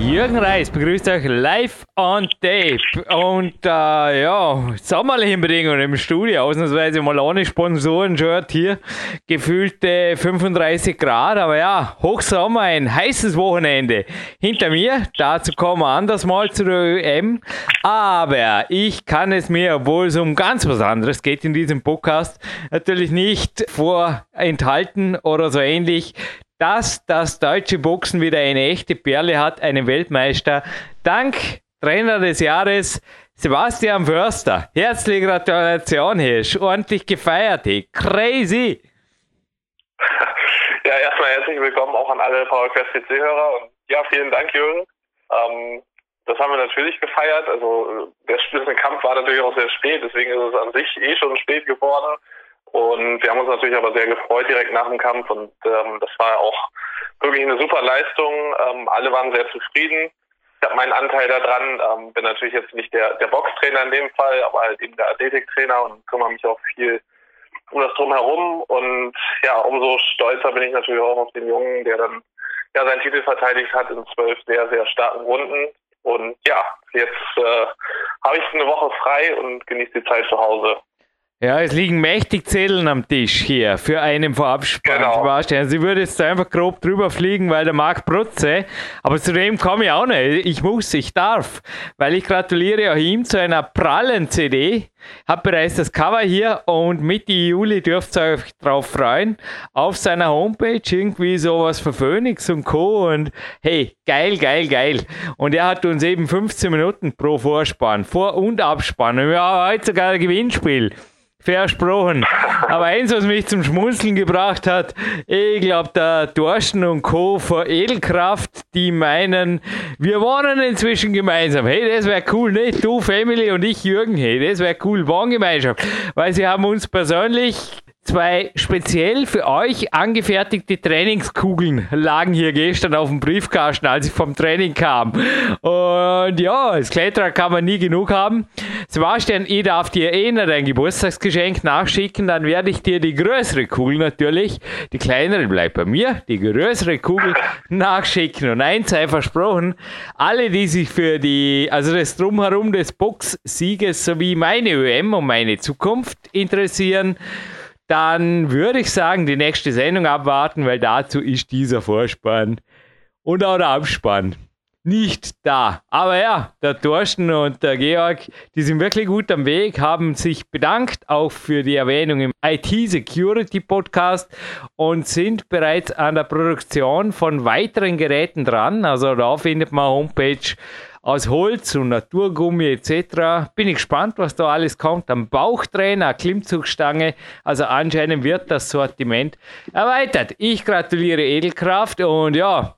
Jürgen Reis begrüßt euch live on tape. Und äh, ja, Bedingungen im Studio, ausnahmsweise mal ohne Sponsoren-Shirt hier, gefühlte 35 Grad, aber ja, Hochsommer, ein heißes Wochenende hinter mir, dazu kommen wir anders mal zur ÖM, aber ich kann es mir, obwohl es um ganz was anderes geht in diesem Podcast, natürlich nicht vorenthalten oder so ähnlich, dass das deutsche Boxen wieder eine echte Perle hat, einen Weltmeister. Dank Trainer des Jahres Sebastian Förster. Herzliche Gratulation, Hirsch. Ordentlich gefeiert, hey. Crazy. Ja, erstmal herzlich willkommen auch an alle PowerQuest PC-Hörer und ja, vielen Dank, Jürgen. Ähm, das haben wir natürlich gefeiert. Also der Spitzenkampf war natürlich auch sehr spät, deswegen ist es an sich eh schon spät geworden. Und wir haben uns natürlich aber sehr gefreut direkt nach dem Kampf und ähm, das war auch wirklich eine super Leistung. Ähm, alle waren sehr zufrieden. Ich habe meinen Anteil daran, ähm, bin natürlich jetzt nicht der, der Boxtrainer in dem Fall, aber halt eben der Athletiktrainer und kümmere mich auch viel um das drumherum. Und ja, umso stolzer bin ich natürlich auch auf den Jungen, der dann ja seinen Titel verteidigt hat in zwölf sehr, sehr starken Runden. Und ja, jetzt äh, habe ich eine Woche frei und genieße die Zeit zu Hause. Ja, es liegen mächtig Zetteln am Tisch hier für einen Vorabspann. Genau. Ich würde jetzt einfach grob drüber fliegen, weil der Marc Protze, aber zu dem komme ich auch nicht. Ich muss, ich darf, weil ich gratuliere auch ihm zu einer prallen CD. Hab bereits das Cover hier und Mitte Juli dürft ihr euch drauf freuen. Auf seiner Homepage irgendwie sowas für Phoenix und Co. Und hey, geil, geil, geil. Und er hat uns eben 15 Minuten pro Vorspann, Vor- und Abspann. Und wir haben heute sogar ein Gewinnspiel versprochen. Aber eins, was mich zum Schmunzeln gebracht hat, ich glaube, der Dorsten und Co. von Edelkraft, die meinen, wir wohnen inzwischen gemeinsam. Hey, das wäre cool, nicht? Du, Family und ich, Jürgen. Hey, das wäre cool. Wohngemeinschaft. Weil sie haben uns persönlich Zwei speziell für euch angefertigte Trainingskugeln lagen hier gestern auf dem Briefkasten, als ich vom Training kam. Und ja, als Kletterer kann man nie genug haben. Sebastian, ich darf dir eh noch dein Geburtstagsgeschenk nachschicken, dann werde ich dir die größere Kugel natürlich, die kleinere bleibt bei mir, die größere Kugel nachschicken. Und eins sei versprochen, alle, die sich für die, also das Drumherum des Box-Sieges sowie meine ÖM und meine Zukunft interessieren, dann würde ich sagen, die nächste Sendung abwarten, weil dazu ist dieser Vorspann und auch der Abspann nicht da. Aber ja, der Thorsten und der Georg, die sind wirklich gut am Weg, haben sich bedankt auch für die Erwähnung im IT Security Podcast und sind bereits an der Produktion von weiteren Geräten dran. Also da findet man Homepage aus Holz und Naturgummi etc. Bin ich gespannt, was da alles kommt. Am Bauchtrainer, Klimmzugstange. Also anscheinend wird das Sortiment erweitert. Ich gratuliere Edelkraft und ja,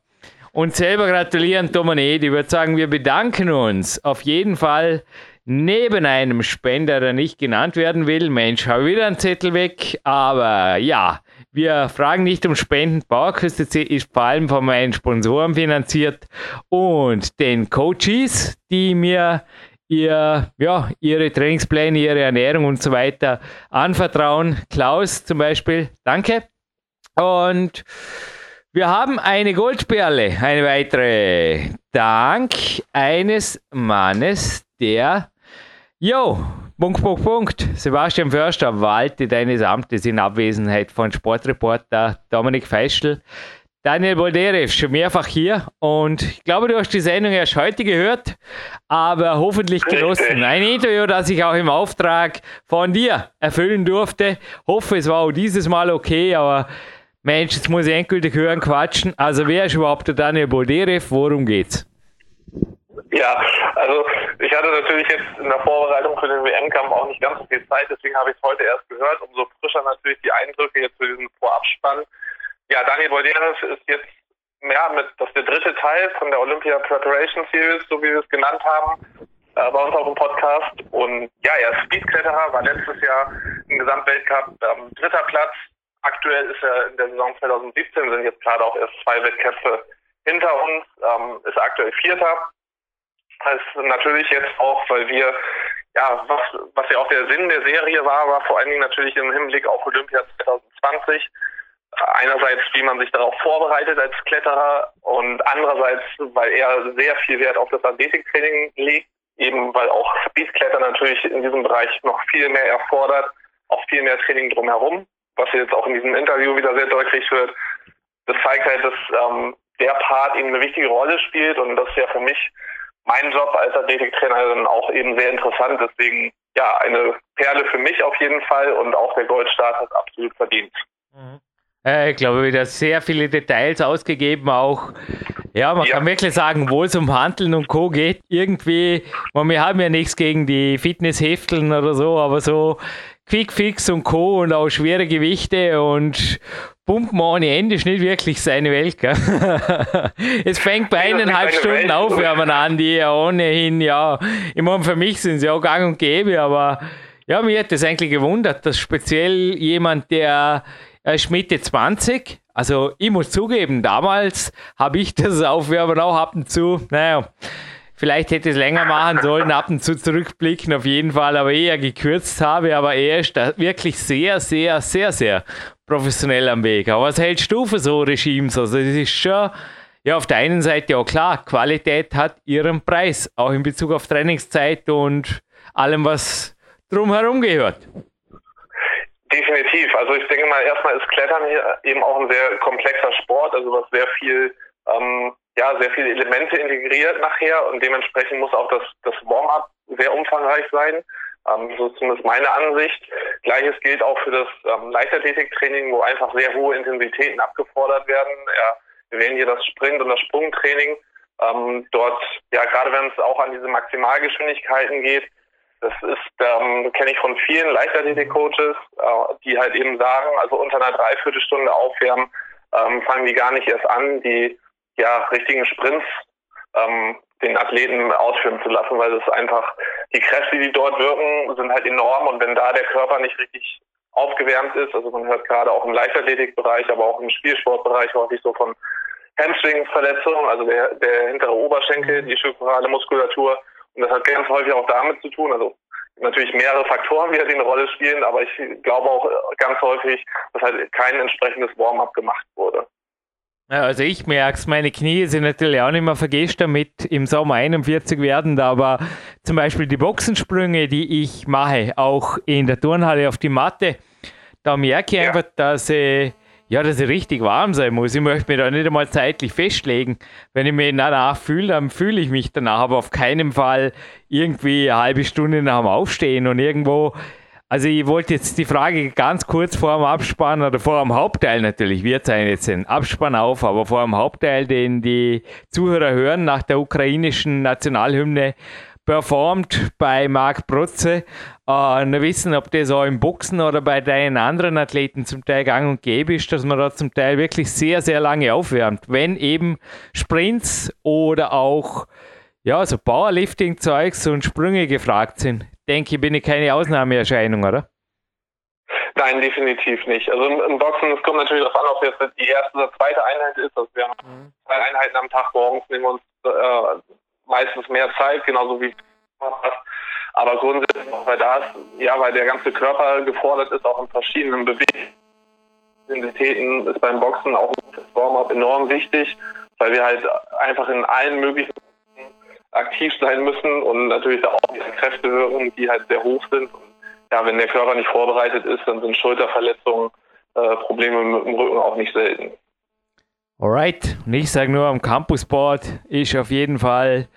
und selber gratulieren Ed. Ich würde sagen, wir bedanken uns auf jeden Fall neben einem Spender, der nicht genannt werden will. Mensch, habe wieder einen Zettel weg. Aber ja, wir fragen nicht um Spenden. PowerQuest ist vor allem von meinen Sponsoren finanziert und den Coaches, die mir ihr, ja, ihre Trainingspläne, ihre Ernährung und so weiter anvertrauen. Klaus zum Beispiel, danke. Und wir haben eine Goldperle, eine weitere, dank eines Mannes, der, jo, Punkt, Punkt, Punkt. Sebastian Förster walte deines Amtes in Abwesenheit von Sportreporter Dominik Feischl. Daniel Bolderev, schon mehrfach hier und ich glaube, du hast die Sendung erst heute gehört, aber hoffentlich genossen. Ein Interview, das ich auch im Auftrag von dir erfüllen durfte. Hoffe, es war auch dieses Mal okay, aber Mensch, jetzt muss ich endgültig hören, quatschen. Also, wer ist überhaupt der Daniel Bolderev? Worum geht's? Ja, also ich hatte natürlich jetzt in der Vorbereitung für den WM-Kampf auch nicht ganz so viel Zeit, deswegen habe ich es heute erst gehört. Umso frischer natürlich die Eindrücke jetzt für diesen Vorabspann. Ja, Daniel Bolderes ist jetzt, ja, mit, das ist der dritte Teil von der Olympia Preparation Series, so wie wir es genannt haben, äh, bei uns auf dem Podcast. Und ja, er ist Speedkletterer, war letztes Jahr im Gesamtweltcup ähm, dritter Platz. Aktuell ist er in der Saison 2017, sind jetzt gerade auch erst zwei Wettkämpfe hinter uns, ähm, ist aktuell Vierter ist natürlich jetzt auch, weil wir, ja, was, was ja auch der Sinn der Serie war, war vor allen Dingen natürlich im Hinblick auf Olympia 2020. Einerseits, wie man sich darauf vorbereitet als Kletterer und andererseits, weil er sehr viel Wert auf das Athletiktraining legt, eben weil auch Speedkletter natürlich in diesem Bereich noch viel mehr erfordert, auch viel mehr Training drumherum, was jetzt auch in diesem Interview wieder sehr deutlich wird. Das zeigt halt, dass ähm, der Part eben eine wichtige Rolle spielt und das ist ja für mich mein Job als Athletiktrainer dann auch eben sehr interessant. Deswegen ja, eine Perle für mich auf jeden Fall und auch der Goldstart hat absolut verdient. Mhm. Äh, ich glaube, wieder sehr viele Details ausgegeben, auch ja, man ja. kann wirklich sagen, wo es um Handeln und Co. geht, irgendwie, wir haben ja nichts gegen die Fitnesshefteln oder so, aber so Quickfix und Co. und auch schwere Gewichte und Pumpen ohne Ende ist nicht wirklich seine Welt. Gell? es fängt bei eineinhalb Stunden Aufwärmen an, die ja ohnehin, ja, ich meine, für mich sind sie auch gang und gäbe, aber ja, mir hat das eigentlich gewundert, dass speziell jemand, der er ist Mitte 20, also ich muss zugeben, damals habe ich das Aufwärmen auch ab und zu, naja, Vielleicht hätte es länger machen sollen, ab und zu zurückblicken, auf jeden Fall, aber eher gekürzt habe. Aber er ist da wirklich sehr, sehr, sehr, sehr professionell am Weg. Aber was hältst du für so Regimes? Also, das ist schon, ja, auf der einen Seite ja klar, Qualität hat ihren Preis, auch in Bezug auf Trainingszeit und allem, was drumherum gehört. Definitiv. Also ich denke mal, erstmal ist Klettern hier eben auch ein sehr komplexer Sport, also was sehr viel ähm, ja, sehr viele Elemente integriert nachher und dementsprechend muss auch das, das Warm-up sehr umfangreich sein. Ähm, so zumindest meine Ansicht. Gleiches gilt auch für das ähm, Leichtathletiktraining, wo einfach sehr hohe Intensitäten abgefordert werden. Ja, wir wählen hier das Sprint- und das Sprungtraining. Ähm, dort, ja, gerade wenn es auch an diese Maximalgeschwindigkeiten geht, das ist, ähm, kenne ich von vielen Leichtathletik-Coaches, äh, die halt eben sagen, also unter einer Dreiviertelstunde aufwärmen, ähm, fangen die gar nicht erst an. Die ja, richtigen Sprints ähm, den Athleten ausführen zu lassen, weil es einfach, die Kräfte, die dort wirken, sind halt enorm und wenn da der Körper nicht richtig aufgewärmt ist, also man hört gerade auch im Leichtathletikbereich, aber auch im Spielsportbereich häufig so von Hamstring-Verletzungen, also der, der hintere Oberschenkel, die strukturale Muskulatur und das hat ganz häufig auch damit zu tun, also natürlich mehrere Faktoren wieder die eine Rolle spielen, aber ich glaube auch ganz häufig, dass halt kein entsprechendes Warm-up gemacht wurde. Also ich merke es, meine Knie sind natürlich auch nicht mehr vergessen damit im Sommer 41 werden, aber zum Beispiel die Boxensprünge, die ich mache, auch in der Turnhalle auf die Matte, da merke ich ja. einfach, dass ich, ja, dass ich richtig warm sein muss. Ich möchte mich da nicht einmal zeitlich festlegen. Wenn ich mich danach fühle, dann fühle ich mich danach, aber auf keinen Fall irgendwie eine halbe Stunde nach dem Aufstehen und irgendwo also ich wollte jetzt die Frage ganz kurz vor dem Abspann oder vor dem Hauptteil natürlich, wir zeigen jetzt den Abspann auf, aber vor dem Hauptteil, den die Zuhörer hören nach der ukrainischen Nationalhymne, performt bei Marc Protze. Äh, wissen, ob das auch im Boxen oder bei deinen anderen Athleten zum Teil gang und gäbe ist, dass man da zum Teil wirklich sehr, sehr lange aufwärmt. Wenn eben Sprints oder auch ja, so Powerlifting-Zeugs und Sprünge gefragt sind denke ich, bin ich keine Ausnahmeerscheinung, oder? Nein, definitiv nicht. Also im, Boxen, es kommt natürlich darauf an, ob jetzt die erste oder zweite Einheit ist. Also wir haben mhm. zwei Einheiten am Tag morgens, nehmen wir uns äh, meistens mehr Zeit, genauso wie aber grundsätzlich auch bei das, ja, weil der ganze Körper gefordert ist, auch in verschiedenen Bewegungsintensitäten, ist beim Boxen auch das Warm-up enorm wichtig, weil wir halt einfach in allen möglichen aktiv sein müssen und natürlich auch diese Kräfte wirken, die halt sehr hoch sind. Und ja, wenn der Körper nicht vorbereitet ist, dann sind Schulterverletzungen, äh, Probleme mit dem Rücken auch nicht selten. Alright, und ich sage nur, am Campusboard ist auf jeden Fall,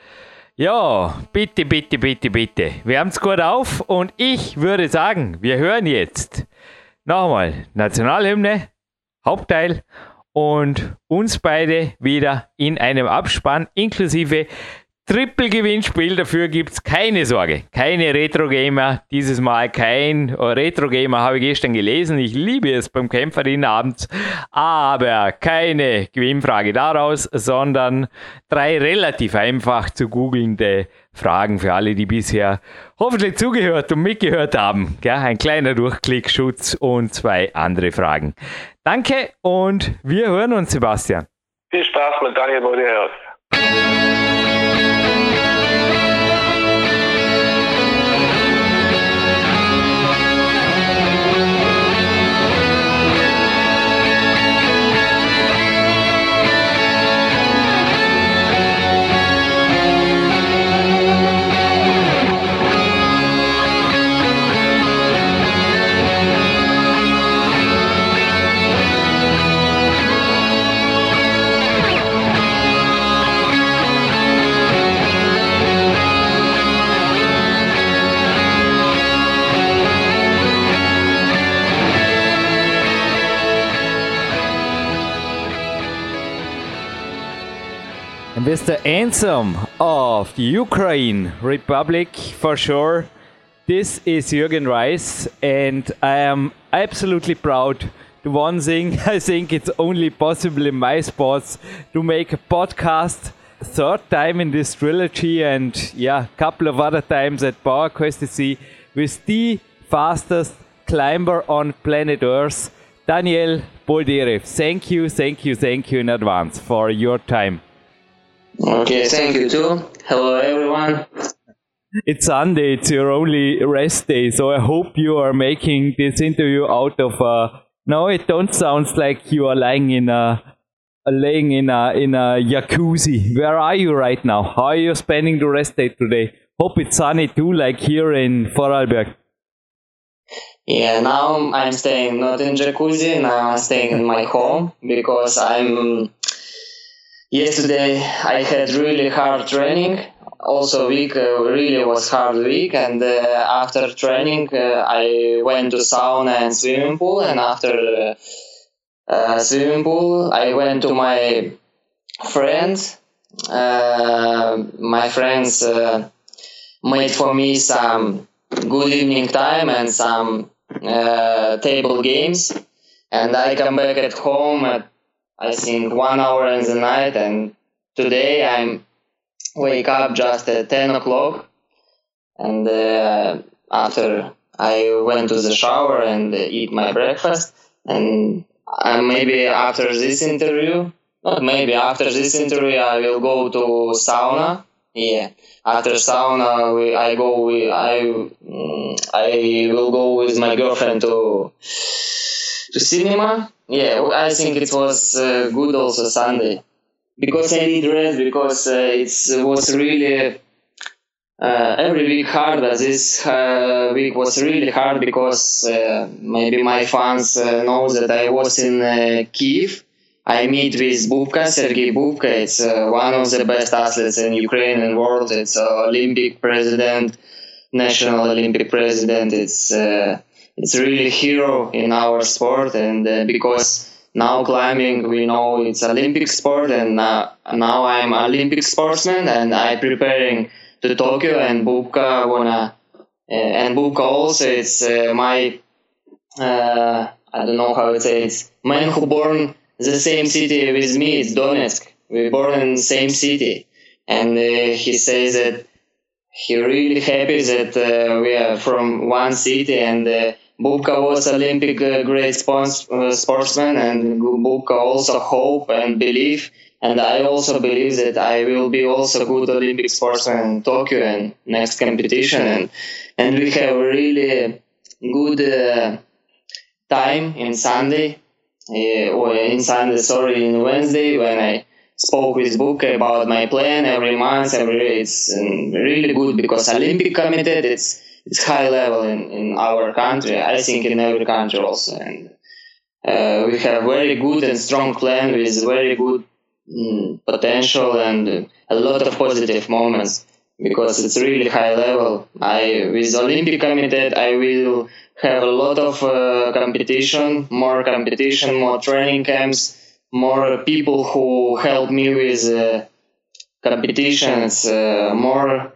ja, bitte, bitte, bitte, bitte. Wir haben es gut auf und ich würde sagen, wir hören jetzt nochmal Nationalhymne, Hauptteil und uns beide wieder in einem Abspann inklusive Triple-Gewinnspiel, dafür gibt es keine Sorge. Keine Retro-Gamer, dieses Mal kein Retro-Gamer, habe ich gestern gelesen. Ich liebe es beim Kämpferin abends. Aber keine Gewinnfrage daraus, sondern drei relativ einfach zu googelnde Fragen für alle, die bisher hoffentlich zugehört und mitgehört haben. Ja, ein kleiner Durchklickschutz und zwei andere Fragen. Danke und wir hören uns, Sebastian. Viel Spaß mit Daniel Beudeherz. With the anthem of Ukraine Republic, for sure, this is Jürgen Reis, and I am absolutely proud. The one thing I think it's only possible in my sports to make a podcast third time in this trilogy, and yeah, a couple of other times at PowerQuest SC with the fastest climber on planet Earth, Daniel Boldyrev. Thank you, thank you, thank you in advance for your time. Okay, thank you too. Hello, everyone. It's Sunday, it's your only rest day, so I hope you are making this interview out of a. No, it don't sound like you are lying in a, laying in a in a jacuzzi. Where are you right now? How are you spending the rest day today? Hope it's sunny too, like here in Vorarlberg. Yeah, now I'm staying not in jacuzzi. Now I'm staying in my home because I'm. Yesterday I had really hard training. Also week uh, really was hard week. And uh, after training uh, i went to sauna and swimming pool. And after swimming pool i went to my friends. My friends made for me some good evening time and some uh, table games. And i come back at home at i think one hour in the night and today i'm wake up just at 10 o'clock and uh, after I went to the shower and eat my breakfast and uh, maybe after this interview not maybe after this interview I will go to sauna. Yeah after sauna we, I go we, I mm, I will go with my girlfriend to to cinema yeah I think it was uh, good also Sunday because I need rest because uh, it was really uh, every week hard. This uh, week was really hard because uh, maybe my fans uh, know that I was in uh, Kiev. I meet with Bubka, Sergey Bubka. It's one of the best athletes in Ukraine and world. It's Olympic president, national Olympic president. It's it's really hero in our sport, and because now climbing we know it's olympic sport and uh, now i'm olympic sportsman and i'm preparing to tokyo and bubka wanna uh, and bubka also it's uh, my uh, i don't know how to say it man who born the same city with me it's donetsk. We born in the same city. And uh, he says that he really happy that uh, we are from one city and Bubka was Olympic uh, great sports, uh, sportsman, and Bubka also hope and believe. And I also believe that I will be also good Olympic sportsman in Tokyo and next competition. And and we have really good uh, time in Sunday, uh, or in Sunday, sorry, in Wednesday when I spoke with Bubka about my plan every month. Every it's um, really good because Olympic Committee it's it's high level in, in our country. I think in every country also. And uh, we have very good and strong plan with very good mm, potential and a lot of positive moments because it's really high level. I with Olympic Committee I will have a lot of uh, competition, more competition, more training camps, more people who help me with uh, competitions, uh, more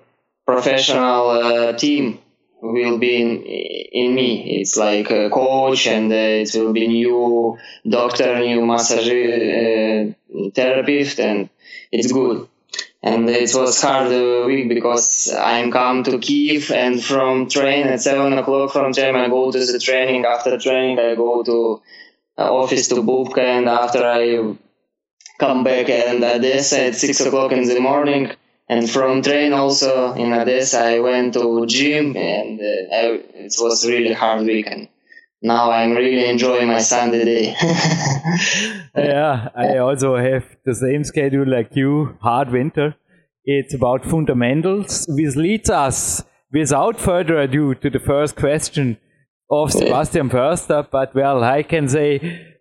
professional uh, team will be in, in me. It's like a coach, and uh, it will be new doctor, new massage uh, therapist, and it's good. And it was hard week because I'm come to Kiev, and from train at seven o'clock from train I go to the training. After training, I go to uh, office to Bubka, and after I come back and Odessa at six o'clock in the morning and from train also in Odessa I went to gym and uh, I, it was really hard weekend. Now I'm really enjoying my Sunday day. yeah, I also have the same schedule like you, hard winter. It's about fundamentals, which leads us without further ado to the first question of Sebastian Förster. But well, I can say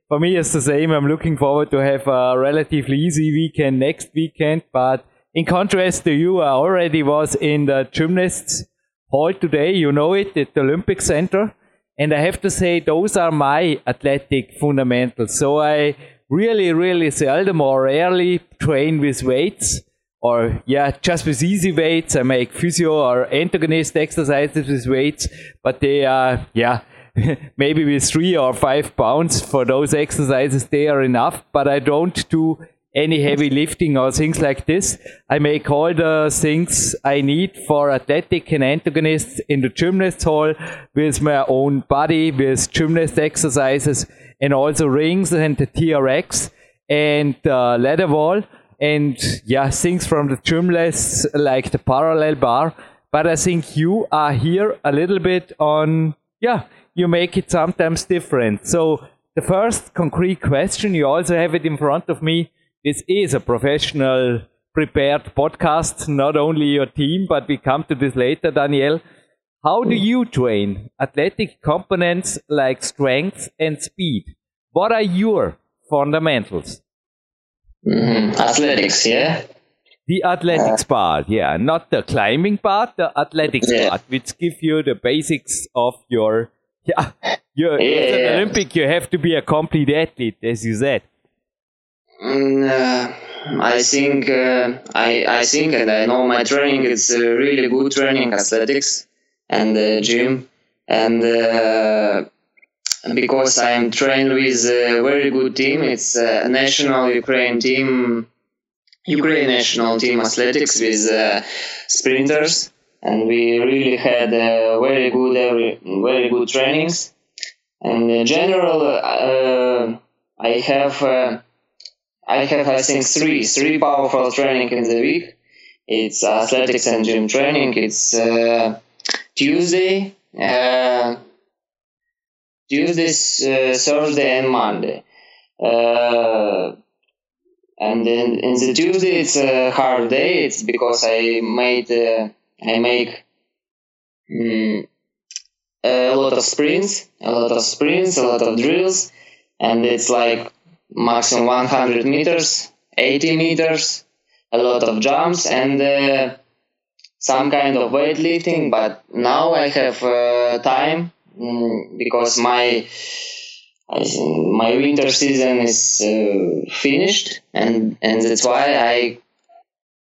for me it's the same. I'm looking forward to have a relatively easy weekend next weekend, but in contrast to you, I already was in the gymnasts hall today. You know it at the Olympic Center. And I have to say, those are my athletic fundamentals. So I really, really seldom or rarely train with weights. or yeah, just with easy weights. I make physio or antagonist exercises with weights, but they are yeah. maybe with three or five pounds for those exercises, they are enough. But I don't do any heavy lifting or things like this. I make all the things I need for athletic and antagonists in the gymnast hall with my own body, with gymnast exercises and also rings and the TRX and uh, ladder wall and yeah, things from the gymless like the parallel bar. But I think you are here a little bit on, yeah, you make it sometimes different. So the first concrete question, you also have it in front of me. This is a professional prepared podcast, not only your team, but we come to this later, Daniel. How do you train athletic components like strength and speed? What are your fundamentals? Mm-hmm. Athletics, yeah. The athletics uh, part, yeah, not the climbing part, the athletics yeah. part, which give you the basics of your, yeah, you're, yeah, yeah. Olympic, you have to be a complete athlete, as you said. Mm, uh, I think, uh, I, I think, and I know my training is really good training, athletics and uh, gym, and because I am trained with a very good team. It's a national Ukraine team, Ukraine national team athletics with uh, sprinters, and we really had uh, very good, every, very good trainings. And in general, uh, I have, I have, I think, three, three powerful training in the week. It's athletics and gym training. It's uh, Tuesday. Uh, Tuesday, uh, Thursday, and Monday. Uh, and then in the Tuesday it's a hard day. It's because I made uh, I make um, a lot of sprints, a lot of sprints, a lot of drills, and it's like maximum 100 meters, 80 meters, a lot of jumps, and uh, some kind of weightlifting. But now I have uh, time Mm, because my my winter season is uh, finished, and and that's why I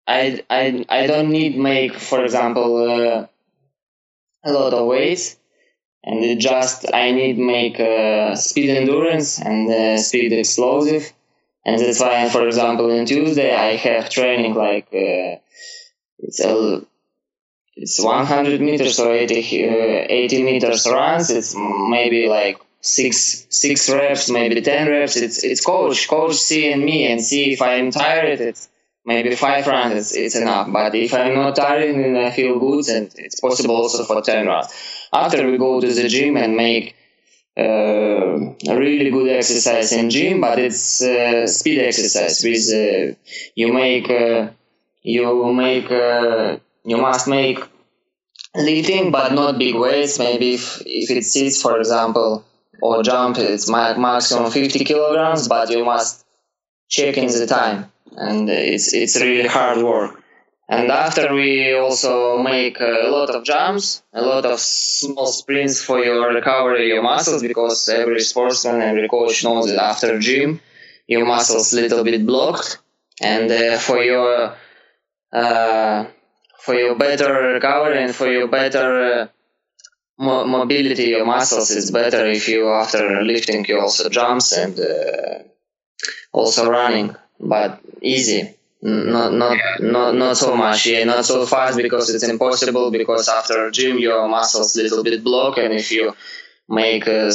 I I I don't need make, for example, uh, a lot of weights, and it just I need make uh, speed endurance and uh, speed explosive, and that's why, for example, in Tuesday I have training like uh, it's a it's 100 meters or 80, uh, 80 meters runs. It's maybe like six six reps, maybe 10 reps. It's it's coach coach see and me and see if I'm tired. It's maybe five runs. It's, it's enough. But if I'm not tired and I feel good, and it's possible also for 10 runs. After we go to the gym and make uh, a really good exercise in gym, but it's uh, speed exercise. With uh, you make uh, you make uh, you must make lifting, but not big weights. Maybe if, if it sits, for example, or jump, it's maximum 50 kilograms, but you must check in the time, and it's it's really hard work. And after we also make a lot of jumps, a lot of small sprints for your recovery, your muscles, because every sportsman, every coach knows that after gym, your muscles little bit blocked, and uh, for your uh, for your better recovery and for your better uh, mo- mobility, your muscles, it's better if you after lifting you also jumps and uh, also running, but easy. Not not not not so much, yeah, not so fast because it's impossible. Because after gym, your muscles little bit block, and if you make, uh,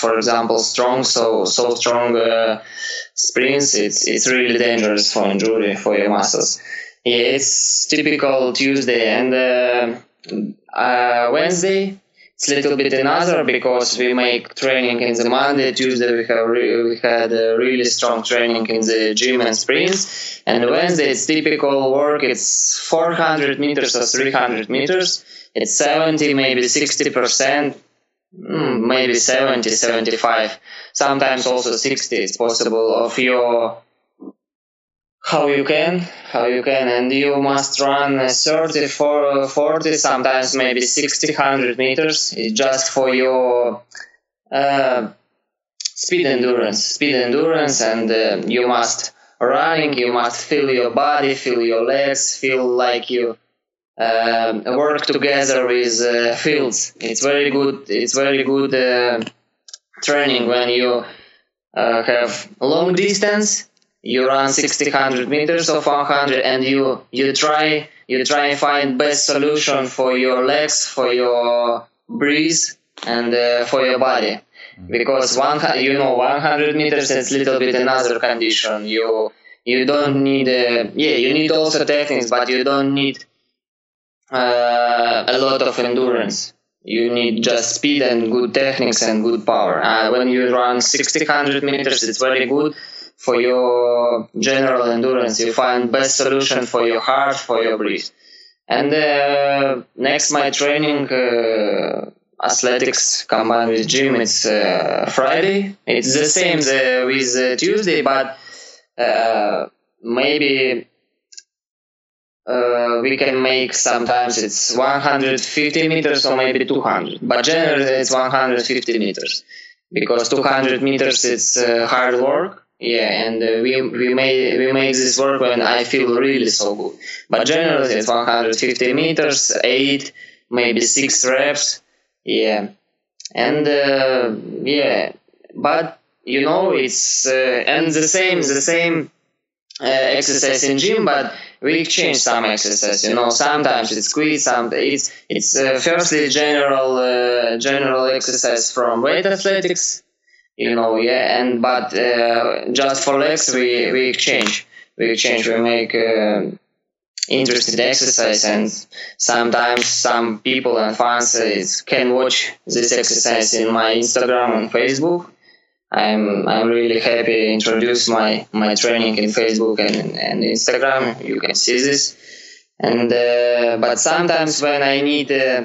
for example, strong, so so strong uh, sprints, it's it's really dangerous for injury for your muscles. Yeah, it's typical Tuesday and uh, uh, Wednesday. It's a little bit another because we make training in the Monday, Tuesday we have re- we had a really strong training in the gym and sprints, and Wednesday it's typical work. It's 400 meters or 300 meters. It's 70, maybe 60 percent, hmm, maybe 70, 75, sometimes also 60. It's possible of your how you can, how you can, and you must run 30, 40, sometimes maybe 60, 100 meters just for your uh, speed endurance, speed endurance, and uh, you must running, you must feel your body, feel your legs, feel like you uh, work together with uh, fields. It's very good. It's very good uh, training when you uh, have long distance. You run 60, 100 meters of 100, and you you try you try and find best solution for your legs, for your breeze, and uh, for your body. Because one you know 100 meters is a little bit another condition. You you don't need uh, yeah you need also techniques, but you don't need uh, a lot of endurance. You need just speed and good techniques and good power. Uh, when you run 60, 100 meters, it's very good for your general endurance. You find best solution for your heart, for your breath. And uh, next, my training uh, athletics combined with gym. It's uh, Friday. It's the same the, with uh, Tuesday, but uh, maybe uh, we can make sometimes it's 150 meters or maybe 200 but generally it's 150 meters because 200 meters it's uh, hard work yeah and uh, we we make we make this work when i feel really so good but generally it's 150 meters 8 maybe 6 reps yeah and uh, yeah but you know it's uh, and the same the same uh, exercise in gym but we exchange some exercise. You know, sometimes it's squeeze, some it's it's uh, firstly general uh, general exercise from weight athletics. You know, yeah, and but uh, just for legs we we exchange. We exchange. We make uh, interesting exercise, and sometimes some people and fans uh, can watch this exercise in my Instagram and Facebook I'm I'm really happy introduce my my training in Facebook and, and Instagram. You can see this, and uh, but sometimes when I need uh,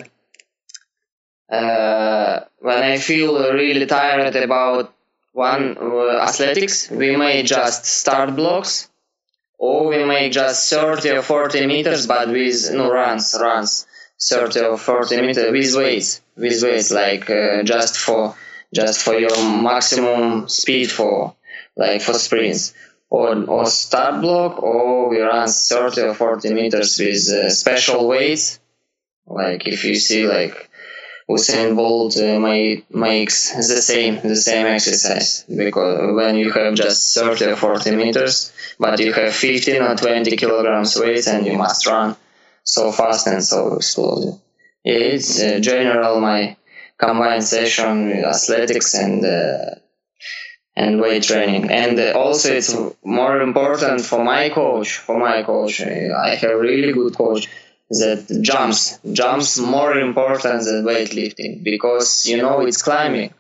uh, when I feel really tired about one uh, athletics, we may just start blocks, or we may just 30 or 40 meters, but with no runs runs. 30 or 40 meters with weights with weights like uh, just for just for your maximum speed for like for sprints. Or, or start block or we run 30 or 40 meters with uh, special weights like if you see like Usain Bolt uh, may, makes the same the same exercise because when you have just 30 or 40 meters but you have 15 or 20 kilograms weight and you must run so fast and so explosive it's uh, general my combined session with athletics and uh, and weight training. And uh, also, it's more important for my coach. For my coach, I have a really good coach that jumps jumps more important than weightlifting because you know it's climbing.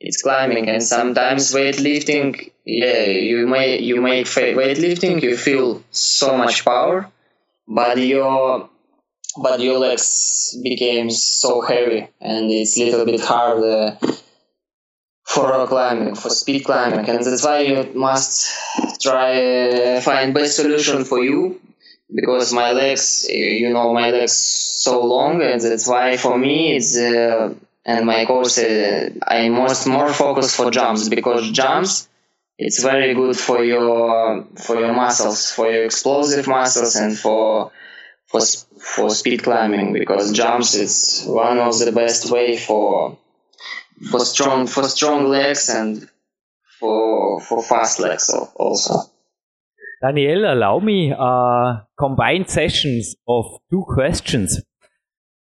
It's climbing and sometimes weightlifting yeah you may you make weightlifting you feel so much power but your but your legs became so heavy and it's a little bit hard uh, for rock climbing, for speed climbing, and that's why you must try uh, find best solution for you because my legs, you know, my legs so long, and that's why for me it's uh, and my course uh, I'm most more focused for jumps because jumps it's very good for your for your muscles, for your explosive muscles, and for for for speed climbing because jumps is one of the best way for for strong for strong legs and for for fast legs also. Daniel, allow me uh, combined sessions of two questions.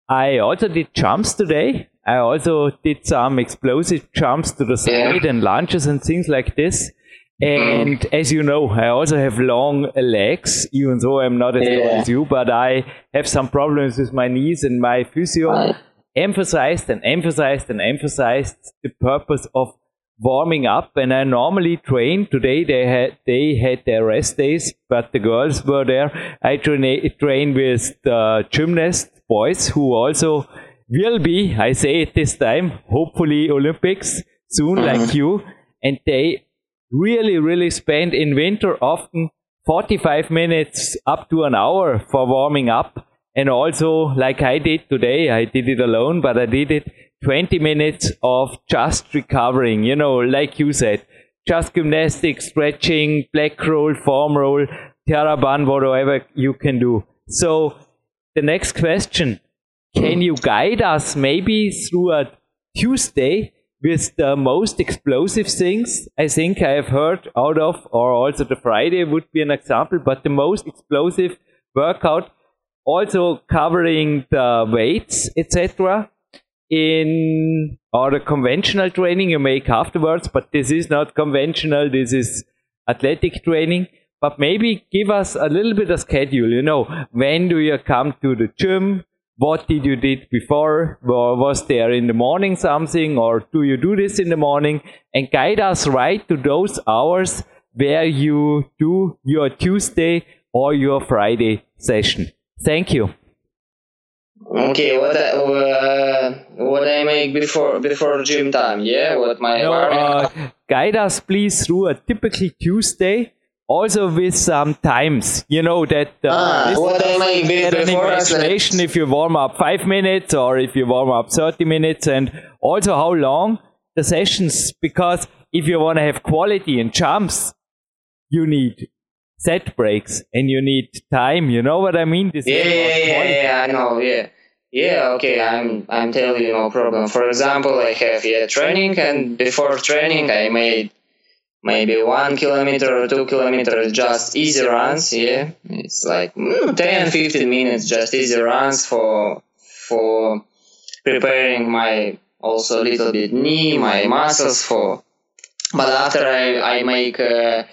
I also did jumps today. I also did some explosive jumps to the side yeah. and lunges and things like this. And as you know, I also have long legs, even though I'm not as yeah. tall as you, but I have some problems with my knees and my physio right. emphasized and emphasized and emphasized the purpose of warming up. And I normally train. Today they had they had their rest days, but the girls were there. I train train with the gymnast boys who also will be, I say it this time, hopefully Olympics soon, mm-hmm. like you. And they really, really spend in winter often 45 minutes up to an hour for warming up. And also, like I did today, I did it alone, but I did it 20 minutes of just recovering, you know, like you said, just gymnastics, stretching, black roll, foam roll, TheraBand, whatever you can do. So the next question, can you guide us maybe through a Tuesday with the most explosive things I think I have heard out of, or also the Friday would be an example, but the most explosive workout, also covering the weights, etc. In or the conventional training you make afterwards, but this is not conventional, this is athletic training. But maybe give us a little bit of schedule, you know, when do you come to the gym? what did you did before was there in the morning something or do you do this in the morning and guide us right to those hours where you do your tuesday or your friday session thank you okay what I, uh, what i make before before gym time yeah? What my no, uh, guide us please through a typical tuesday also with some times. You know that uh, ah, what I might be an imagination if you warm up five minutes or if you warm up 30 minutes and also how long the sessions because if you want to have quality in jumps you need set breaks and you need time you know what i mean? This yeah yeah, yeah, yeah i know yeah yeah okay i'm i'm telling you no problem. For example i have yeah training and before training i made maybe one kilometer or two kilometers just easy runs yeah? It's like mm, 10 15 minutes just easy runs for for preparing my also a little bit knee my muscles for but after i, I make uh,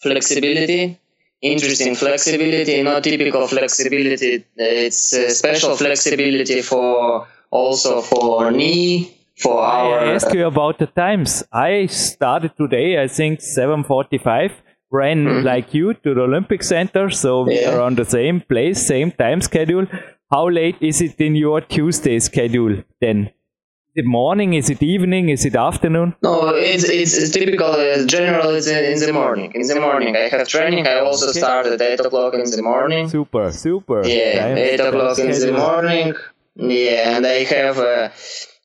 flexibility interesting flexibility not typical flexibility it's uh, special flexibility for also for knee for our. I ask you about the times. I started today, I think 7:45. Ran mm-hmm. like you to the Olympic Center, so we are on the same place, same time schedule. How late is it in your Tuesday schedule then? It morning? Is it evening? Is it afternoon? No, it's it's, typical. Uh, general, it's in, in, the morning. In the morning, I have training. I also okay. start at eight o'clock in the morning. Super, super. Yeah, time eight o'clock in the morning. Yeah, and I have. Uh,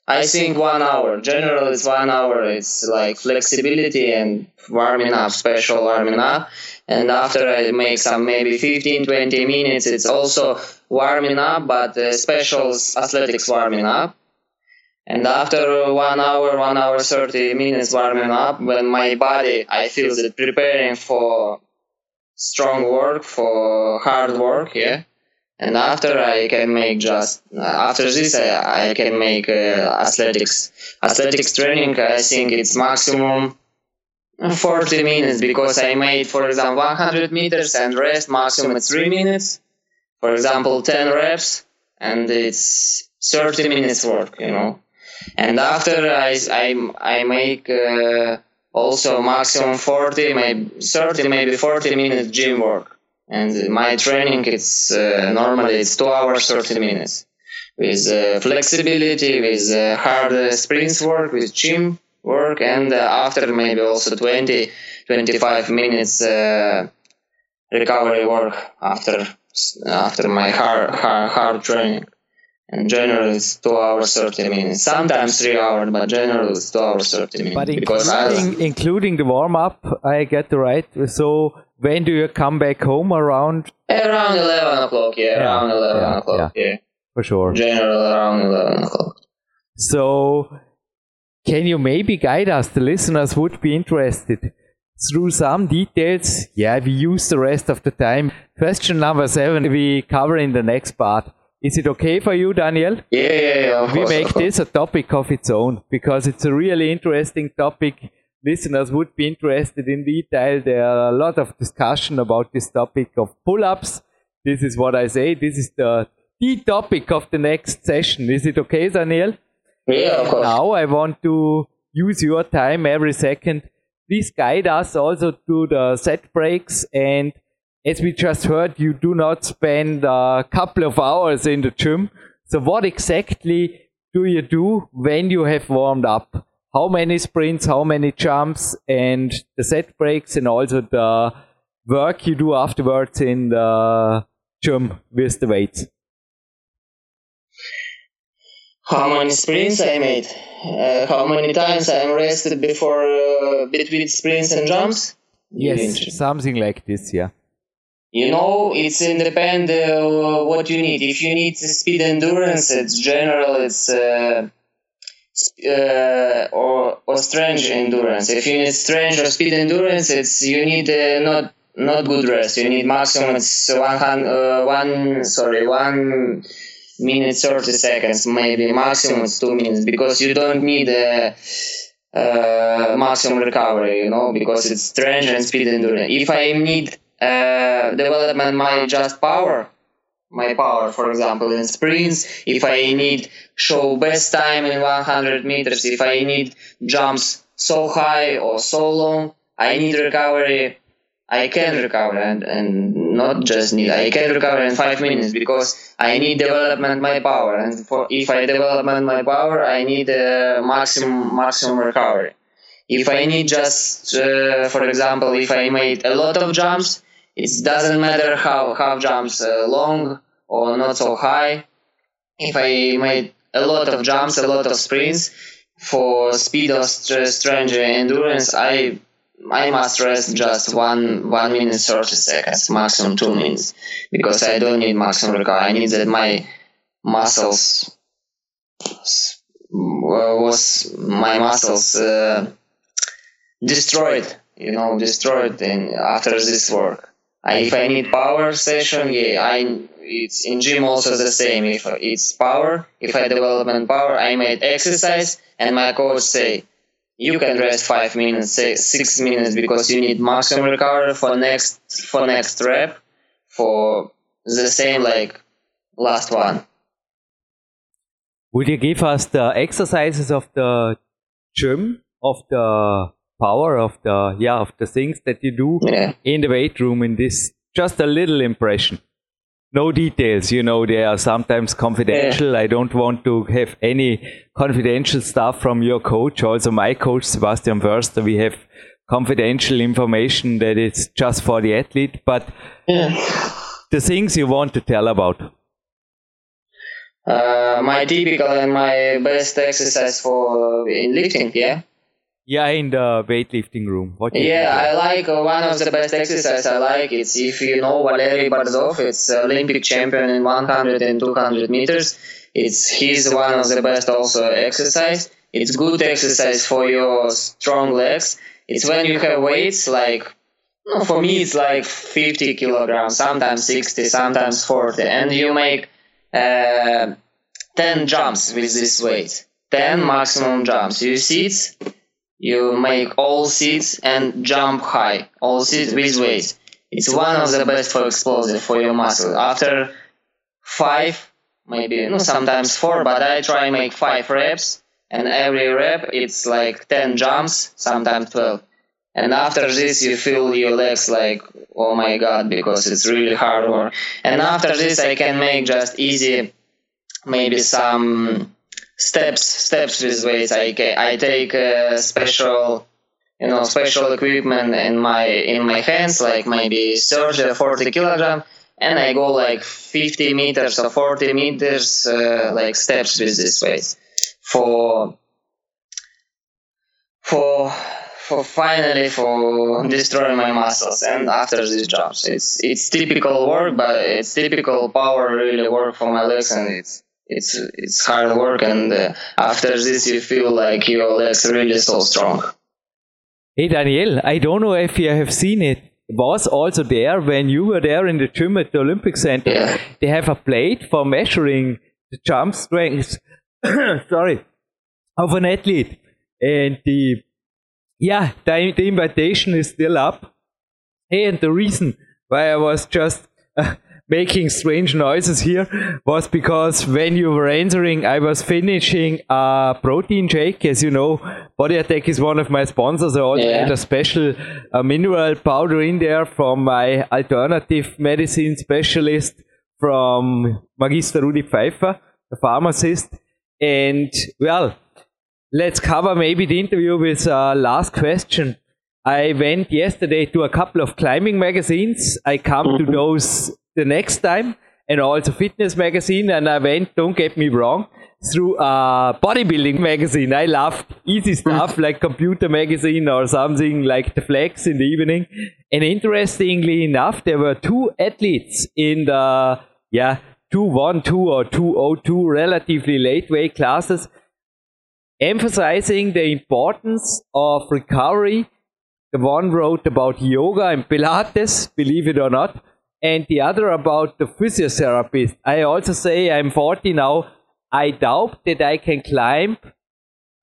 I think one hour. Generally, it's one hour. It's like flexibility and warming up, special warming up. And after I make some maybe 15, 20 minutes, it's also warming up, but uh, special athletics warming up. And after one hour, one hour, 30 minutes warming up, when my body, I feel that preparing for strong work, for hard work, yeah? And after I can make just after this I, I can make uh, athletics. Athletics training I think it's maximum 40 minutes because I made for example 100 meters and rest maximum 3 minutes. For example 10 reps and it's 30 minutes work you know and after I, I, I make uh, also maximum 40 maybe 30 maybe 40 minutes gym work. And my training it's uh, normally it's two hours 30 minutes. With uh, flexibility with uh, hard sprints work with gym work and uh, after maybe also 20 25 minutes uh, recovery work after after my hard hard, hard training and generally it's two hours 30 minutes sometimes three hours but generally it's two hours 30 minutes but including, including the warm-up i get the right so when do you come back home around? Around 11 o'clock, yeah, yeah around 11 yeah, o'clock, yeah. yeah. For sure. General around 11 o'clock. So, can you maybe guide us? The listeners would be interested through some details. Yeah, we use the rest of the time. Question number seven, we cover in the next part. Is it okay for you, Daniel? Yeah, yeah, yeah. we make this a topic of its own because it's a really interesting topic listeners would be interested in detail, there are a lot of discussion about this topic of pull-ups. This is what I say. This is the the topic of the next session. Is it okay, Daniel? Yeah, of course. Now I want to use your time every second. Please guide us also to the set breaks and as we just heard, you do not spend a couple of hours in the gym. So what exactly do you do when you have warmed up? how many sprints, how many jumps, and the set breaks, and also the work you do afterwards in the gym with the weights. how many sprints I made, uh, how many times I'm rested before uh, between sprints and jumps. Yes, something like this, yeah. You know, it's independent uh, what you need. If you need speed endurance, it's general, it's uh, uh, or or strength endurance. If you need strength or speed endurance, it's you need uh, not not good rest. You need maximum it's one hundred uh, one sorry one minute thirty seconds maybe maximum it's two minutes because you don't need a. Uh, maximum recovery, you know, because it's strange and speed endurance. If I need uh, development my just power, my power, for example, in sprints, if I need show best time in 100 meters, if I need jumps so high or so long, I need recovery. I can recover and, and not just need, I can recover in five minutes because I need development my power. And for, if I development my power, I need a maximum, maximum recovery. If I need just, uh, for example, if I made a lot of jumps, it doesn't matter how half jumps uh, long or not so high. If I made a lot of jumps, a lot of sprints for speed or strength endurance, I I must rest just one one minute thirty seconds, maximum two minutes, because I don't need maximum recovery. I need that my muscles was my muscles uh, destroyed, you know, destroyed in, after this work. I, if I need power session, yeah, I it's in gym also the same. If it's power, if I development power, I made exercise, and my coach say you can rest five minutes, say six minutes because you need maximum recovery for next for next rep for the same like last one. Would you give us the exercises of the gym of the power of the yeah of the things that you do yeah. in the weight room in this just a little impression no details you know they are sometimes confidential yeah. i don't want to have any confidential stuff from your coach also my coach sebastian Förster we have confidential information that is just for the athlete but yeah. the things you want to tell about uh, my typical and my best exercise for in lifting yeah yeah, in the weightlifting room. What yeah, I like uh, one of the best exercises I like. It's if you know Valery Borzov, it's Olympic champion in 100 and 200 meters. It's he's one of the best also exercise. It's good exercise for your strong legs. It's when you have weights like no, for me it's like 50 kilograms, sometimes 60, sometimes 40, and you make uh, 10 jumps with this weight. 10 maximum jumps. You see it? You make all seats and jump high, all seats with weights. It's one of the best for explosive for your muscle. After five, maybe no, sometimes four, but I try make five reps, and every rep it's like ten jumps, sometimes twelve. And after this, you feel your legs like, oh my god, because it's really hard work. And after this, I can make just easy, maybe some steps steps with weights. I I take a special you know special equipment in my in my hands, like maybe 30 or 40 kilogram, and I go like 50 meters or 40 meters uh, like steps with this weight for for for finally for destroying my muscles and after these jumps it's it's typical work but it's typical power really work for my legs and it's it's it's hard work and uh, after this you feel like your legs really so strong. Hey daniel i don't know if you have seen it. Was also there when you were there in the gym at the olympic center. Yeah. they have a plate for measuring the jump strength sorry of an athlete. And the yeah the, the invitation is still up. Hey, and the reason why i was just uh, making strange noises here was because when you were entering, I was finishing a protein shake. As you know, Body Attack is one of my sponsors. I also yeah. had a special uh, mineral powder in there from my alternative medicine specialist from Magister Rudi Pfeiffer, a pharmacist. And well, let's cover maybe the interview with uh, last question. I went yesterday to a couple of climbing magazines. I come mm-hmm. to those the next time and also fitness magazine. And I went, don't get me wrong, through a bodybuilding magazine. I love easy stuff like computer magazine or something like the Flex in the evening. And interestingly enough, there were two athletes in the, yeah, 212 or 202 relatively late weight classes emphasizing the importance of recovery. The one wrote about yoga and Pilates, believe it or not, and the other about the physiotherapist. I also say I'm 40 now. I doubt that I can climb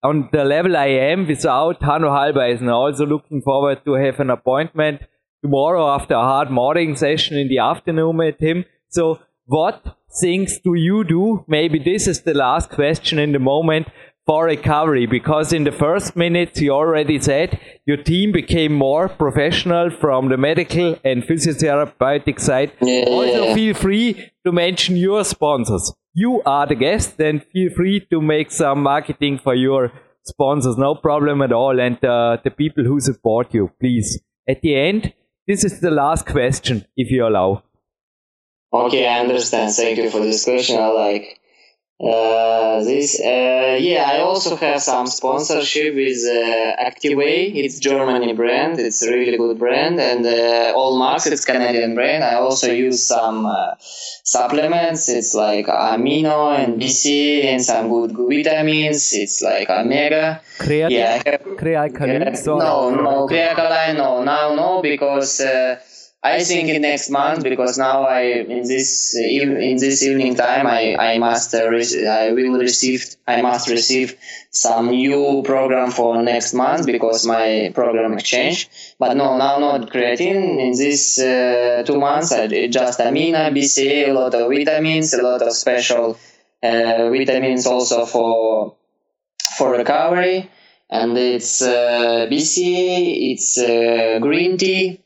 on the level I am without Hanno Halbeisen. Also looking forward to have an appointment tomorrow after a hard morning session in the afternoon with him. So what things do you do? Maybe this is the last question in the moment for recovery because in the first minutes you already said your team became more professional from the medical and physiotherapeutic side. Yeah. Also feel free to mention your sponsors. You are the guest and feel free to make some marketing for your sponsors. No problem at all. And uh, the people who support you, please. At the end, this is the last question, if you allow. Okay, I understand. Thank you for this question. I like uh, this. Uh, yeah, I also have some sponsorship with uh, Activate. It's Germany brand. It's a really good brand, and uh, All Max. It's Canadian brand. I also use some uh, supplements. It's like amino and BC and some good, vitamins. It's like omega. Creatine? Yeah, I have, Crealkaline? uh, So- no, no, Crealkaline, no, now no, because uh, I think in next month because now I in this uh, in this evening time I I must uh, I will receive I must receive some new program for next month because my program changed. But no, now not creatine. In this uh, two months, I just amino, BCA, a lot of vitamins, a lot of special uh, vitamins also for for recovery and it's uh, BCA, it's uh, green tea,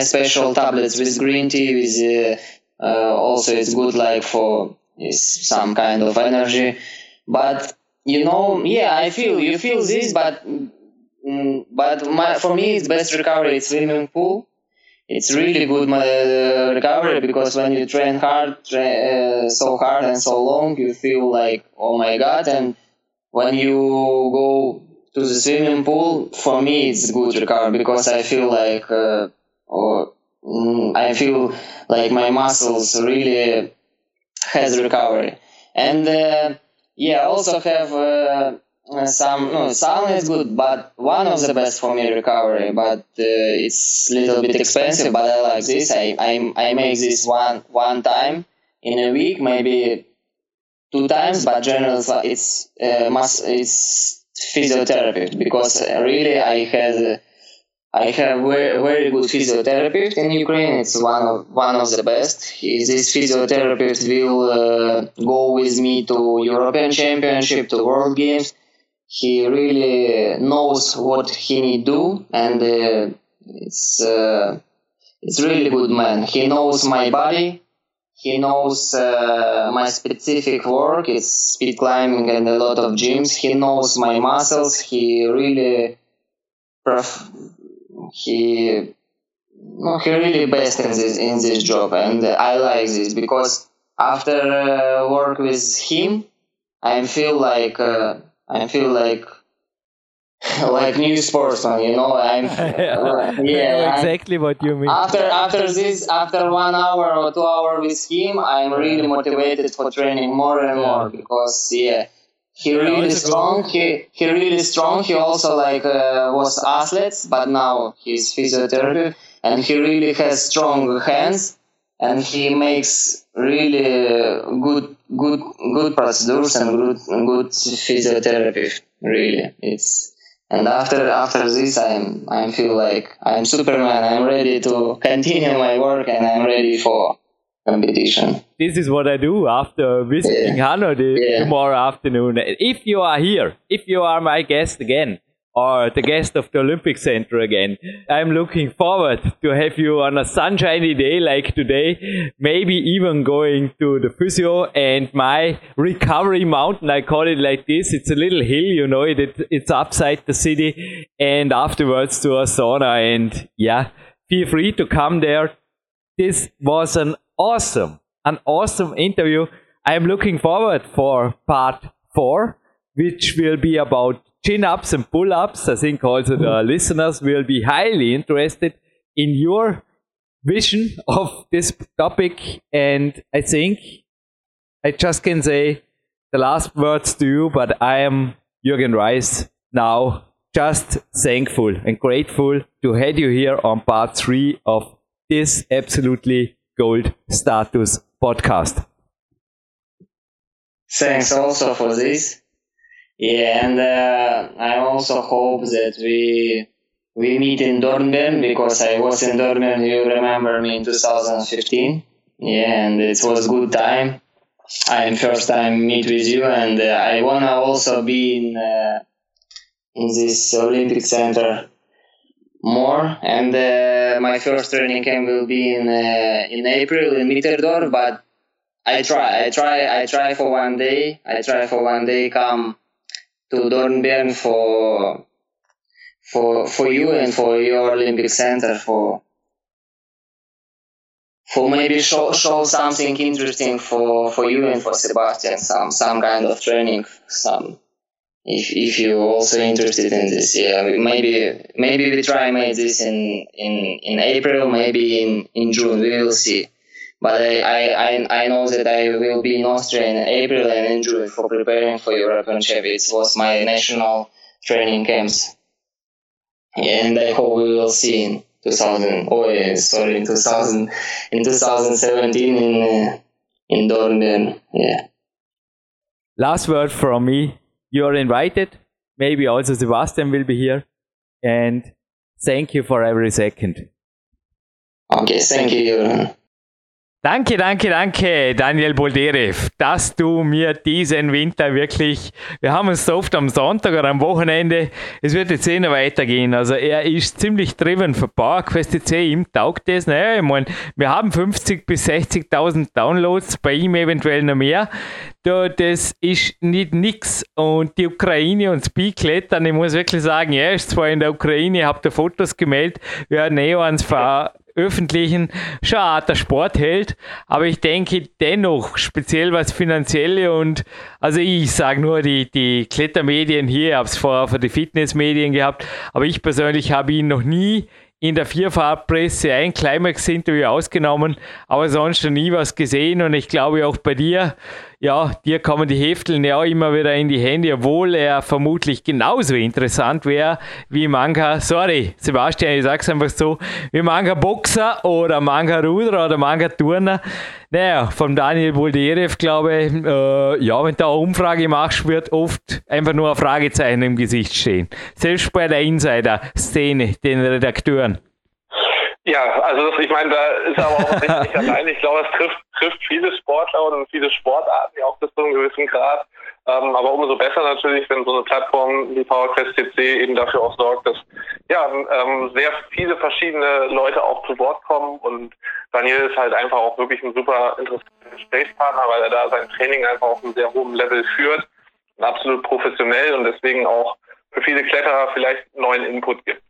special tablets with green tea. With uh, uh, also it's good like for some kind of energy. But you know, yeah, I feel you feel this, but mm, but my, for me, it's best recovery. It's swimming pool. It's really good my, uh, recovery because when you train hard, tra- uh, so hard and so long, you feel like oh my god. And when you go to the swimming pool, for me it's good recovery because I feel like uh, or mm, I feel like my muscles really has recovery. And uh, yeah, I also have uh, uh, some no sauna is good, but one of the best for me recovery. But uh, it's a little bit expensive, but I like this. I, I I make this one one time in a week, maybe two times, but generally it's uh, it's physiotherapy because uh, really I had. I have very, very good physiotherapist in Ukraine. It's one of one of the best. This physiotherapist will uh, go with me to European Championship, to World Games. He really knows what he need do, and uh, it's uh, it's really good man. He knows my body. He knows uh, my specific work. It's speed climbing and a lot of gyms. He knows my muscles. He really he no, he really best in this in this job, and I like this because after uh, work with him, I feel like uh, I feel like like new sportsman. You know, I'm I know yeah. I'm- exactly what you mean. after after this after one hour or two hour with him i'm really motivated for training more and more because yeah he really also go- strong. he he really strong. He also like uh, was athlete but now he's physiotherapy. And he really has strong hands. And he makes really good good good procedures and good good physiotherapy really. It's and after after this, I'm I feel like I'm Superman. I'm ready to continue my work, and I'm ready for competition. this is what I do after visiting Hanno the, Yeah. tomorrow afternoon. If you are here, if you are my guest again, or the guest of the Olympic Center again, I'm looking forward to have you on a sunshiny day like today, maybe even going to the physio and my recovery mountain. I call it like this. It's a little hill, you know it, it it's upside the city and afterwards to a sauna and yeah, feel free to come there. This was an awesome an awesome interview. I'm looking forward for part four, which will be about chin ups and pull ups. I think also the mm-hmm. listeners will be highly interested in your vision of this topic. And I think I just can say the last words to you, but I am Jürgen Reis now just thankful and grateful to have you here on part three of this absolutely gold status podcast. Thanks also for this. Yeah, and uh, I also hope that we we meet in Dornbirn because I was in Dornbirn. You remember me in 2015. Yeah, and it was good time. I'm first time meet with you, and uh, I wanna also be in uh, in this Olympic Center more. And uh, my first training camp will be in uh, in April in Mitterdorf, but I try, I try, I try for one day. I try for one day come to Dornbirn for for for you and for your Olympic Center for for maybe show show something interesting for for you and for Sebastian some some kind of training some if if you're also interested in this yeah maybe maybe we try make this in in in April maybe in in June we will see but I, I, I know that I will be in Austria in April and in June for preparing for European Championships. It was my national training camps. And I hope we will see in 2000, oh sorry, in 2000, in 2017 in, uh, in Dornbirn. Yeah. Last word from me. You are invited. Maybe also Sebastian will be here. And thank you for every second. Okay, thank you. Danke, danke, danke, Daniel Bolderev, dass du mir diesen Winter wirklich, wir haben uns so oft am Sonntag oder am Wochenende, es wird jetzt eh noch weitergehen. Also er ist ziemlich driven für PowerQuest C, ihm taugt das. Naja, ich meine, wir haben 50 bis 60.000 Downloads, bei ihm eventuell noch mehr. Das ist nicht nix. Und die Ukraine und Speedklettern, ich muss wirklich sagen, er ist zwar in der Ukraine, habt ihr Fotos gemeldet, wir haben eh eins öffentlichen schon eine Art der Sportheld, aber ich denke dennoch, speziell was finanzielle und also ich sage nur die, die Klettermedien hier, ich habe es vorher für die Fitnessmedien gehabt, aber ich persönlich habe ihn noch nie in der Vierfarbpresse ein Climax-Interview ausgenommen, aber sonst noch nie was gesehen und ich glaube auch bei dir, ja, dir kommen die Hefteln ja auch immer wieder in die Hände, obwohl er vermutlich genauso interessant wäre wie Manga, sorry, Sebastian, ich sag's einfach so, wie Manga Boxer oder Manga Ruder oder Manga Turner. Naja, von Daniel Bolderev glaube ich, äh, ja, wenn du eine Umfrage machst, wird oft einfach nur ein Fragezeichen im Gesicht stehen. Selbst bei der Insider-Szene, den Redakteuren. Ja, also das, ich meine, da ist aber auch nicht allein. Ich glaube, es trifft, trifft viele Sportler und viele Sportarten ja auch bis zu einem gewissen Grad. Ähm, aber umso besser natürlich, wenn so eine Plattform wie PowerQuest CC eben dafür auch sorgt, dass ja ähm, sehr viele verschiedene Leute auch zu Wort kommen. Und Daniel ist halt einfach auch wirklich ein super interessanter Gesprächspartner, weil er da sein Training einfach auf einem sehr hohen Level führt, absolut professionell und deswegen auch für viele Kletterer vielleicht neuen Input gibt.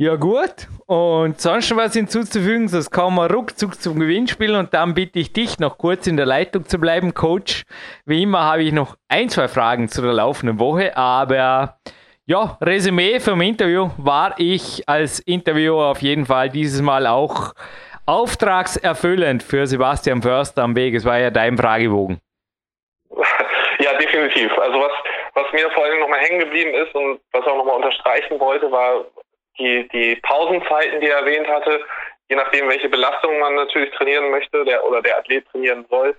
Ja gut, und sonst was hinzuzufügen, sonst kommen wir ruckzuck zum Gewinnspiel und dann bitte ich dich noch kurz in der Leitung zu bleiben, Coach. Wie immer habe ich noch ein, zwei Fragen zu der laufenden Woche, aber ja, Resümee vom Interview war ich als Interviewer auf jeden Fall dieses Mal auch auftragserfüllend für Sebastian Förster am Weg. Es war ja dein Fragebogen. Ja, definitiv. Also was, was mir vor allem nochmal hängen geblieben ist und was auch nochmal unterstreichen wollte, war die, die Pausenzeiten, die er erwähnt hatte, je nachdem, welche Belastung man natürlich trainieren möchte der, oder der Athlet trainieren soll.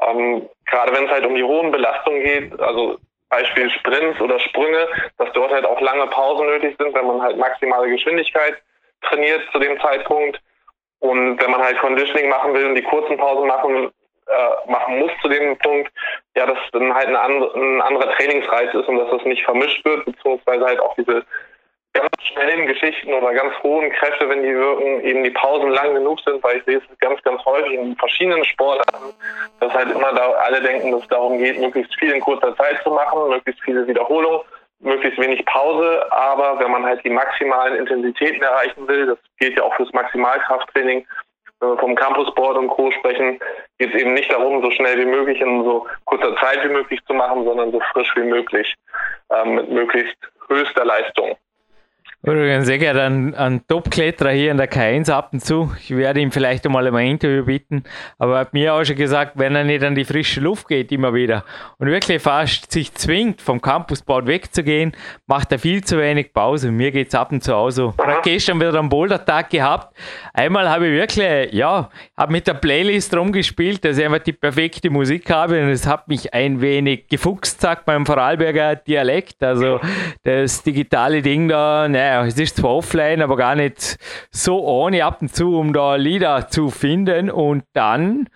Ähm, gerade wenn es halt um die hohen Belastungen geht, also Beispiel Sprints oder Sprünge, dass dort halt auch lange Pausen nötig sind, wenn man halt maximale Geschwindigkeit trainiert zu dem Zeitpunkt. Und wenn man halt Conditioning machen will und die kurzen Pausen machen, äh, machen muss zu dem Punkt, ja, dass dann halt ein, and ein anderer Trainingsreiz ist und dass das nicht vermischt wird, beziehungsweise halt auch diese ganz schnellen Geschichten oder ganz hohen Kräfte, wenn die wirken, eben die Pausen lang genug sind, weil ich sehe es ganz, ganz häufig in verschiedenen Sportarten, dass halt immer da alle denken, dass es darum geht, möglichst viel in kurzer Zeit zu machen, möglichst viele Wiederholungen, möglichst wenig Pause, aber wenn man halt die maximalen Intensitäten erreichen will, das gilt ja auch fürs Maximalkrafttraining, wenn wir vom Campusboard und Co. sprechen, geht es eben nicht darum, so schnell wie möglich in so kurzer Zeit wie möglich zu machen, sondern so frisch wie möglich, ähm, mit möglichst höchster Leistung. Übrigens sehr gerne einen, einen Top-Kletterer hier in der K1 ab und zu. Ich werde ihm vielleicht einmal ein Interview bitten, aber er hat mir auch schon gesagt, wenn er nicht an die frische Luft geht, immer wieder und wirklich fast sich zwingt, vom Campusbad wegzugehen, macht er viel zu wenig Pause. Mir geht es ab und zu auch so. Ich habe gestern wieder einen Boulder-Tag gehabt. Einmal habe ich wirklich, ja, habe mit der Playlist rumgespielt, dass ich einfach die perfekte Musik habe und es hat mich ein wenig gefuchst, sagt beim Vorarlberger Dialekt. Also das digitale Ding da, naja, es ist zwar offline, aber gar nicht so ohne ab und zu, um da Lieder zu finden. Und dann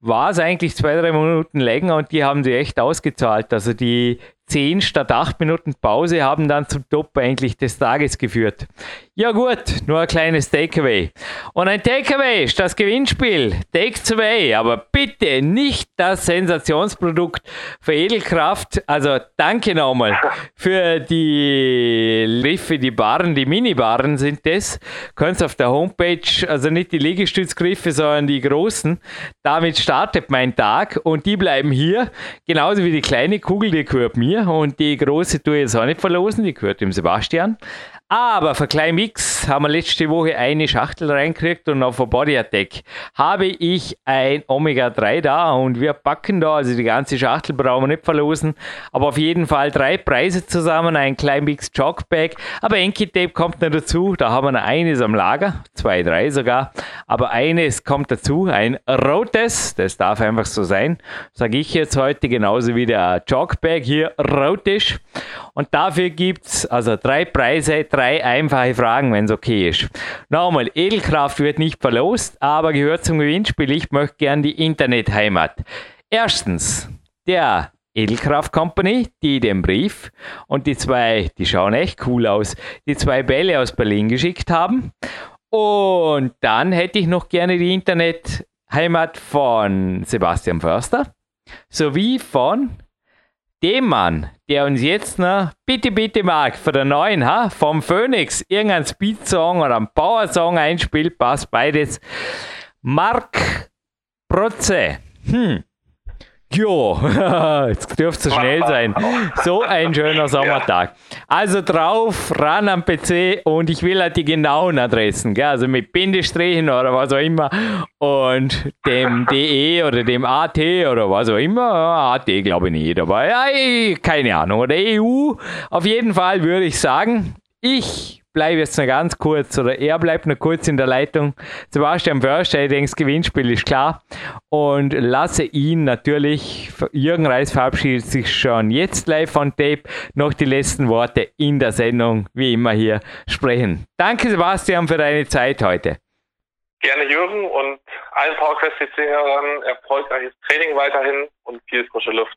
war es eigentlich zwei, drei Minuten länger und die haben sie echt ausgezahlt. Also die 10 statt 8 Minuten Pause haben dann zum Top eigentlich des Tages geführt. Ja gut, nur ein kleines Takeaway. Und ein Takeaway ist das Gewinnspiel. Takes away, aber bitte nicht das Sensationsprodukt für Edelkraft. Also danke nochmal für die Griffe, die Barren, die Mini-Barren sind das. Könnt auf der Homepage, also nicht die Liegestützgriffe, sondern die großen. Damit startet mein Tag und die bleiben hier, genauso wie die kleine Kugel, die gehört mir und die große tue ich jetzt auch nicht verlosen, die gehört dem Sebastian. Aber für Klein haben wir letzte Woche eine Schachtel reingekriegt und auf der Body Attack habe ich ein Omega-3 da und wir packen da, also die ganze Schachtel brauchen wir nicht verlosen, aber auf jeden Fall drei Preise zusammen, ein Klein Mix Jogbag, aber Enki Tape kommt noch dazu, da haben wir noch eines am Lager, zwei, drei sogar, aber eines kommt dazu, ein rotes, das darf einfach so sein, sage ich jetzt heute, genauso wie der Jogbag hier rot ist und dafür gibt es also drei Preise, drei einfache Fragen, wenn es okay ist. Nochmal, Edelkraft wird nicht verlost, aber gehört zum Gewinnspiel. Ich möchte gern die Internetheimat. Erstens, der Edelkraft Company, die den Brief und die zwei, die schauen echt cool aus, die zwei Bälle aus Berlin geschickt haben. Und dann hätte ich noch gerne die Internetheimat von Sebastian Förster sowie von dem Mann, der uns jetzt noch bitte, bitte mag, für den neuen, ha, vom Phoenix, irgendein Speed-Song oder ein Power-Song einspielt, passt beides. Mark Protze. Hm. Jo, jetzt dürfte es schnell sein. So ein schöner Sommertag. Also drauf, ran am PC und ich will halt die genauen Adressen, gell? also mit Bindestrichen oder was auch immer und dem DE oder dem AT oder was auch immer. AT glaube ich nicht, aber ja, keine Ahnung. Oder EU. Auf jeden Fall würde ich sagen, ich bleibe jetzt noch ganz kurz oder er bleibt noch kurz in der Leitung. Sebastian Förster, ich denke, das Gewinnspiel ist klar und lasse ihn natürlich, Jürgen Reis verabschiedet sich schon jetzt live von Tape, noch die letzten Worte in der Sendung, wie immer hier, sprechen. Danke Sebastian für deine Zeit heute. Gerne Jürgen und allen PowerQuest CC-Hörern erfolgreiches Training weiterhin und viel frische Luft.